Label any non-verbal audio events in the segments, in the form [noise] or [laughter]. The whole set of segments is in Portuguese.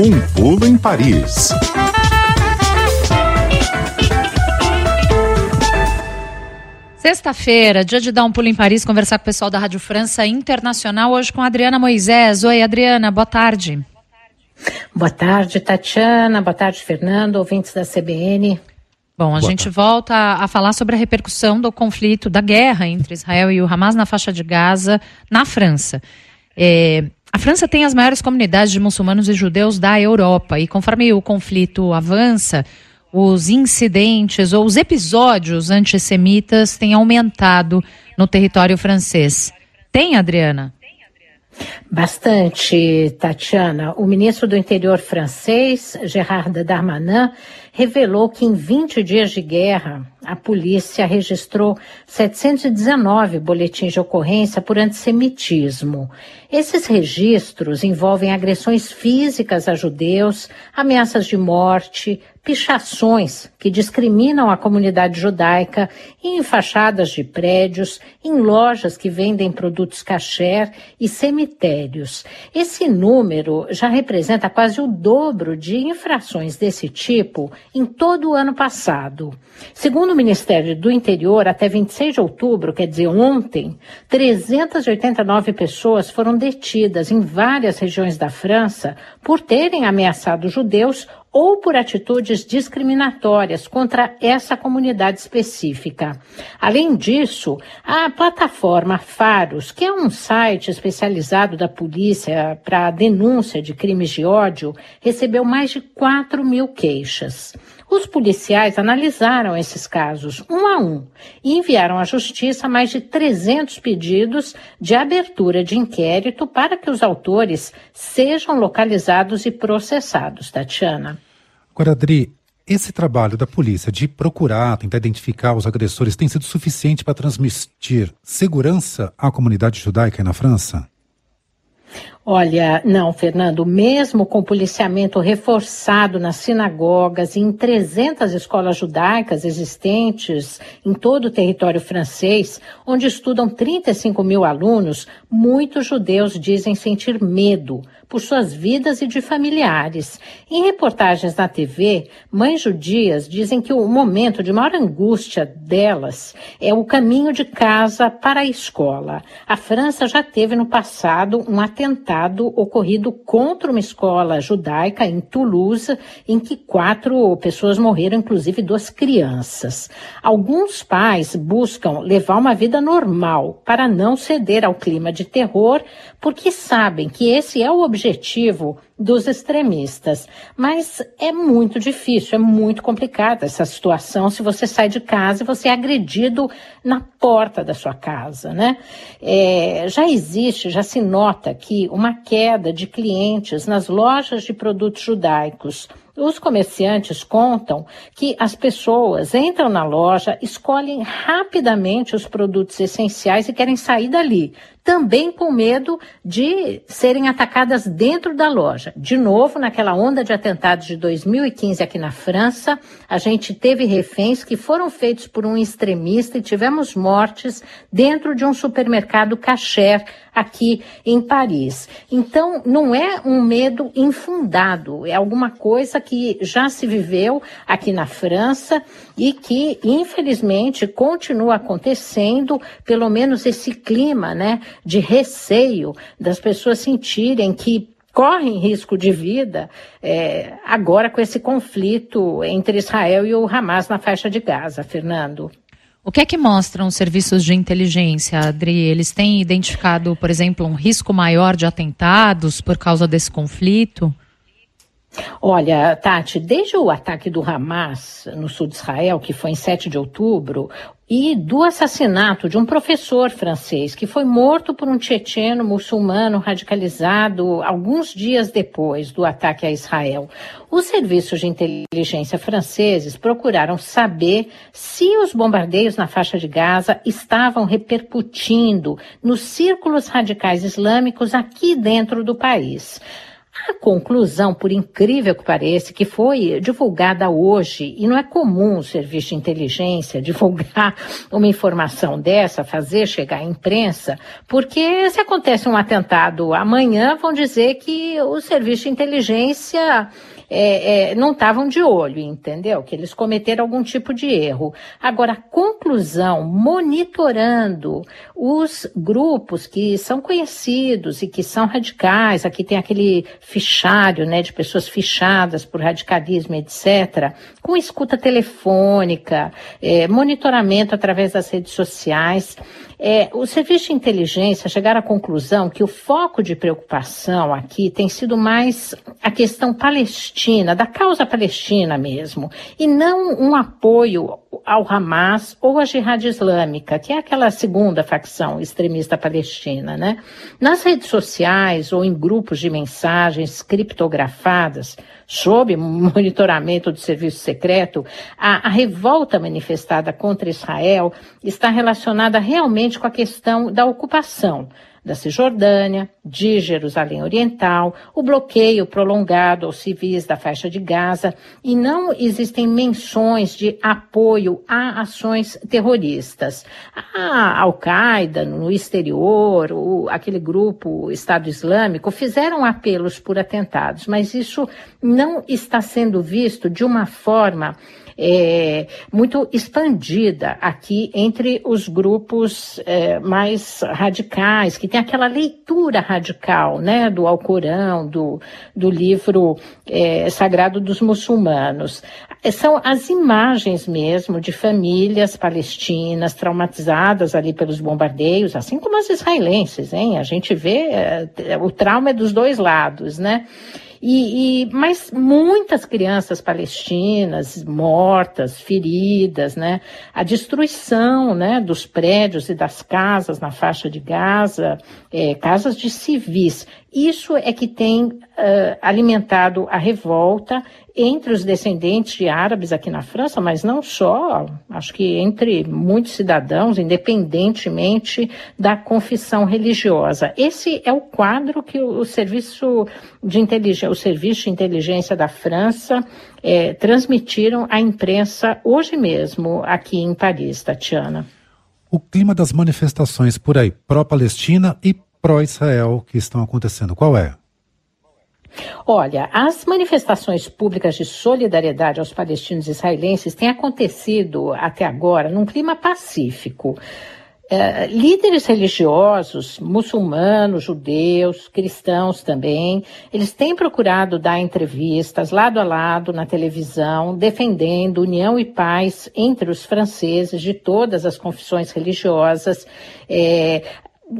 Um pulo em Paris. Sexta-feira, dia de dar um pulo em Paris, conversar com o pessoal da Rádio França Internacional, hoje com a Adriana Moisés. Oi, Adriana, boa tarde. Boa tarde, Tatiana. Boa tarde, Fernando, ouvintes da CBN. Bom, a Boa gente tarde. volta a, a, falar sobre a repercussão do conflito, da guerra entre Israel e o Hamas na faixa de Gaza, na França. É, a França tem as maiores comunidades de muçulmanos e judeus da Europa, e conforme o conflito avança, os incidentes ou os episódios antissemitas têm aumentado no território francês. Tem, Adriana? Bastante, Tatiana. O ministro do Interior francês, Gerard Darmanin, revelou que em 20 dias de guerra, a polícia registrou 719 boletins de ocorrência por antissemitismo. Esses registros envolvem agressões físicas a judeus, ameaças de morte, pichações que discriminam a comunidade judaica em fachadas de prédios, em lojas que vendem produtos kasher e cemitérios. Esse número já representa quase o dobro de infrações desse tipo em todo o ano passado. Segundo o Ministério do Interior, até 26 de outubro, quer dizer, ontem, 389 pessoas foram detidas em várias regiões da França por terem ameaçado judeus ou por atitudes discriminatórias contra essa comunidade específica. Além disso, a plataforma Faros, que é um site especializado da polícia para denúncia de crimes de ódio, recebeu mais de 4 mil queixas. Os policiais analisaram esses casos um a um e enviaram à Justiça mais de 300 pedidos de abertura de inquérito para que os autores sejam localizados e processados. Tatiana. Agora, Adri, esse trabalho da polícia de procurar, tentar identificar os agressores tem sido suficiente para transmitir segurança à comunidade judaica na França? Olha, não, Fernando, mesmo com policiamento reforçado nas sinagogas e em 300 escolas judaicas existentes em todo o território francês, onde estudam 35 mil alunos, muitos judeus dizem sentir medo por suas vidas e de familiares. Em reportagens na TV, mães judias dizem que o momento de maior angústia delas é o caminho de casa para a escola. A França já teve no passado um atentado ocorrido contra uma escola judaica em Toulouse, em que quatro pessoas morreram, inclusive duas crianças. Alguns pais buscam levar uma vida normal para não ceder ao clima de terror, porque sabem que esse é o objetivo dos extremistas. Mas é muito difícil, é muito complicada essa situação se você sai de casa e você é agredido na porta da sua casa, né? É, já existe, já se nota que uma queda de clientes nas lojas de produtos judaicos os comerciantes contam que as pessoas entram na loja, escolhem rapidamente os produtos essenciais e querem sair dali, também com medo de serem atacadas dentro da loja. De novo, naquela onda de atentados de 2015 aqui na França, a gente teve reféns que foram feitos por um extremista e tivemos mortes dentro de um supermercado kasher aqui em Paris. Então, não é um medo infundado, é alguma coisa que já se viveu aqui na França e que, infelizmente, continua acontecendo, pelo menos esse clima, né, de receio das pessoas sentirem que correm risco de vida é, agora com esse conflito entre Israel e o Hamas na faixa de Gaza, Fernando. O que é que mostram os serviços de inteligência, Adri? Eles têm identificado, por exemplo, um risco maior de atentados por causa desse conflito? Olha, Tati, desde o ataque do Hamas no sul de Israel, que foi em 7 de outubro, e do assassinato de um professor francês que foi morto por um tchetcheno muçulmano radicalizado alguns dias depois do ataque a Israel. Os serviços de inteligência franceses procuraram saber se os bombardeios na faixa de Gaza estavam repercutindo nos círculos radicais islâmicos aqui dentro do país. Conclusão, por incrível que pareça, que foi divulgada hoje, e não é comum o serviço de inteligência divulgar [laughs] uma informação dessa, fazer chegar à imprensa, porque se acontece um atentado amanhã, vão dizer que o serviço de inteligência é, é, não estavam de olho, entendeu? Que eles cometeram algum tipo de erro. Agora, a conclusão, monitorando os grupos que são conhecidos e que são radicais, aqui tem aquele fichário, né, de pessoas fichadas por radicalismo, etc., com escuta telefônica, é, monitoramento através das redes sociais. É, o serviço de inteligência chegaram à conclusão que o foco de preocupação aqui tem sido mais a questão palestina, da causa palestina mesmo, e não um apoio ao Hamas ou à Jihad Islâmica, que é aquela segunda facção extremista palestina, né? Nas redes sociais ou em grupos de mensagens criptografadas, sob monitoramento do serviço secreto, a, a revolta manifestada contra Israel está relacionada realmente com a questão da ocupação da Cisjordânia, de Jerusalém Oriental, o bloqueio prolongado aos civis da faixa de Gaza e não existem menções de apoio a ações terroristas. A Al-Qaeda no exterior, o, aquele grupo Estado Islâmico fizeram apelos por atentados, mas isso não está sendo visto de uma forma é, muito expandida aqui entre os grupos é, mais radicais, que tem aquela leitura radical né, do Alcorão, do, do livro é, sagrado dos muçulmanos. São as imagens mesmo de famílias palestinas traumatizadas ali pelos bombardeios, assim como as israelenses, hein? A gente vê, é, o trauma é dos dois lados, né? E, e, mas muitas crianças palestinas mortas, feridas, né? A destruição, né, dos prédios e das casas na faixa de Gaza, é, casas de civis. Isso é que tem uh, alimentado a revolta entre os descendentes de árabes aqui na França, mas não só, acho que entre muitos cidadãos, independentemente da confissão religiosa. Esse é o quadro que o, serviço de inteligência, o serviço de inteligência da França é, transmitiram à imprensa hoje mesmo aqui em Paris, Tatiana. O clima das manifestações por aí, pró-Palestina e pró-Israel, que estão acontecendo, qual é? Olha, as manifestações públicas de solidariedade aos palestinos israelenses têm acontecido até agora num clima pacífico. É, líderes religiosos, muçulmanos, judeus, cristãos também, eles têm procurado dar entrevistas lado a lado na televisão, defendendo união e paz entre os franceses de todas as confissões religiosas, é,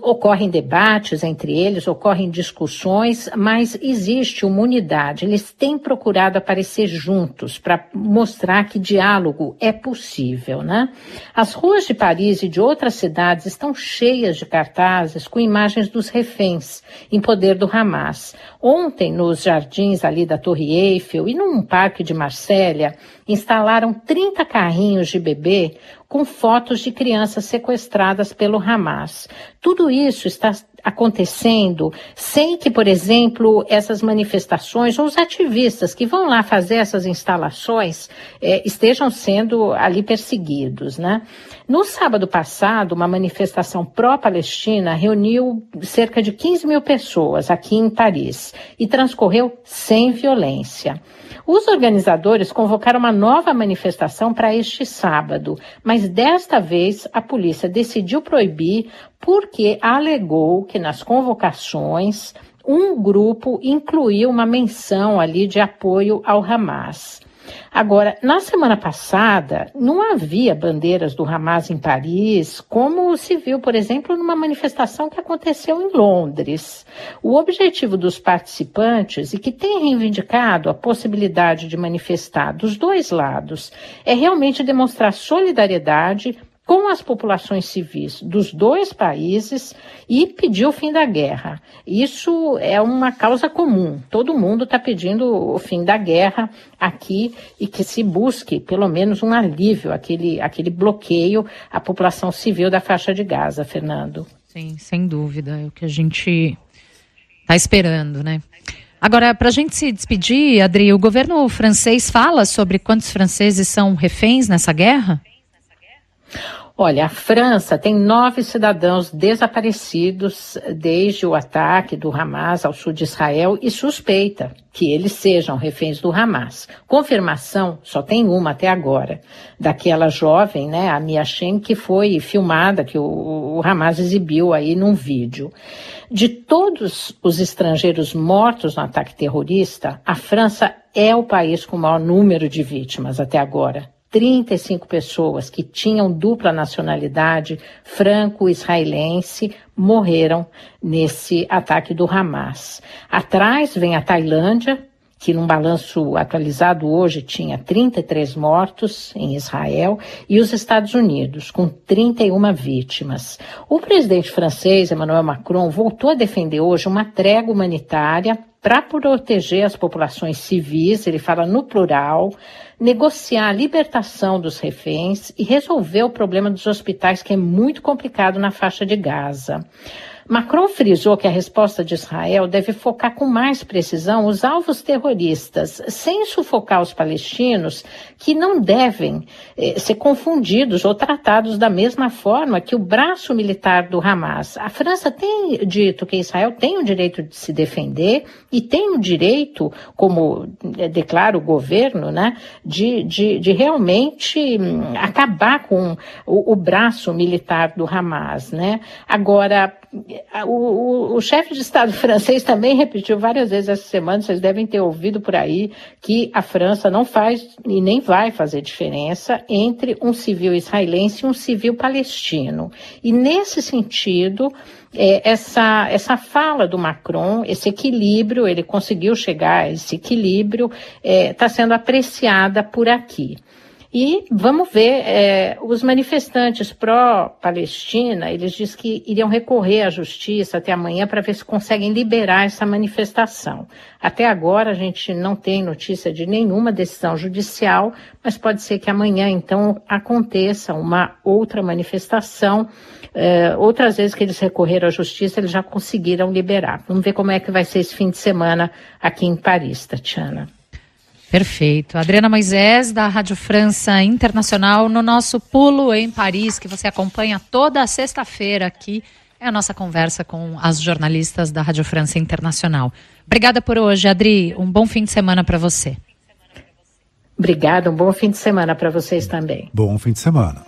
Ocorrem debates entre eles, ocorrem discussões, mas existe uma unidade. Eles têm procurado aparecer juntos para mostrar que diálogo é possível, né? As ruas de Paris e de outras cidades estão cheias de cartazes com imagens dos reféns em poder do Hamas. Ontem, nos jardins ali da Torre Eiffel e num parque de Marsella, instalaram 30 carrinhos de bebê com fotos de crianças sequestradas pelo Hamas. Tudo isso está acontecendo sem que, por exemplo, essas manifestações ou os ativistas que vão lá fazer essas instalações eh, estejam sendo ali perseguidos, né? No sábado passado, uma manifestação pró-Palestina reuniu cerca de 15 mil pessoas aqui em Paris e transcorreu sem violência. Os organizadores convocaram uma nova manifestação para este sábado, mas desta vez a polícia decidiu proibir porque alegou que nas convocações um grupo incluiu uma menção ali de apoio ao Hamas. Agora, na semana passada, não havia bandeiras do Hamas em Paris, como se viu, por exemplo, numa manifestação que aconteceu em Londres. O objetivo dos participantes, e que tem reivindicado a possibilidade de manifestar dos dois lados, é realmente demonstrar solidariedade com as populações civis dos dois países e pedir o fim da guerra. Isso é uma causa comum. Todo mundo está pedindo o fim da guerra aqui e que se busque pelo menos um alívio aquele, aquele bloqueio à população civil da faixa de Gaza, Fernando. Sim, sem dúvida. É o que a gente está esperando, né? Agora, para a gente se despedir, Adri, o governo francês fala sobre quantos franceses são reféns nessa guerra? Olha, a França tem nove cidadãos desaparecidos desde o ataque do Hamas ao sul de Israel e suspeita que eles sejam reféns do Hamas. Confirmação só tem uma até agora, daquela jovem, né, a Mia Shen, que foi filmada, que o, o Hamas exibiu aí num vídeo. De todos os estrangeiros mortos no ataque terrorista, a França é o país com o maior número de vítimas até agora. 35 pessoas que tinham dupla nacionalidade franco-israelense morreram nesse ataque do Hamas. Atrás vem a Tailândia, que num balanço atualizado hoje tinha 33 mortos em Israel, e os Estados Unidos, com 31 vítimas. O presidente francês, Emmanuel Macron, voltou a defender hoje uma trégua humanitária para proteger as populações civis, ele fala no plural, negociar a libertação dos reféns e resolver o problema dos hospitais, que é muito complicado na faixa de Gaza. Macron frisou que a resposta de Israel deve focar com mais precisão os alvos terroristas, sem sufocar os palestinos, que não devem eh, ser confundidos ou tratados da mesma forma que o braço militar do Hamas. A França tem dito que Israel tem o direito de se defender e tem o direito, como eh, declara o governo, né, de, de, de realmente hum, acabar com o, o braço militar do Hamas. Né? Agora, o, o, o chefe de Estado [laughs] francês também repetiu várias vezes essa semana, vocês devem ter ouvido por aí, que a França não faz e nem vai fazer diferença entre um civil israelense e um civil palestino. E nesse sentido, é, essa, essa fala do Macron, esse equilíbrio, ele conseguiu chegar a esse equilíbrio, está é, tá sendo apreciada por aqui. E vamos ver, é, os manifestantes pró-Palestina, eles dizem que iriam recorrer à justiça até amanhã para ver se conseguem liberar essa manifestação. Até agora a gente não tem notícia de nenhuma decisão judicial, mas pode ser que amanhã então aconteça uma outra manifestação. É, outras vezes que eles recorreram à justiça, eles já conseguiram liberar. Vamos ver como é que vai ser esse fim de semana aqui em Paris, Tatiana. Perfeito. Adriana Moisés, da Rádio França Internacional, no nosso Pulo em Paris, que você acompanha toda sexta-feira aqui. É a nossa conversa com as jornalistas da Rádio França Internacional. Obrigada por hoje, Adri. Um bom fim de semana para você. Obrigada, um bom fim de semana para vocês também. Bom fim de semana.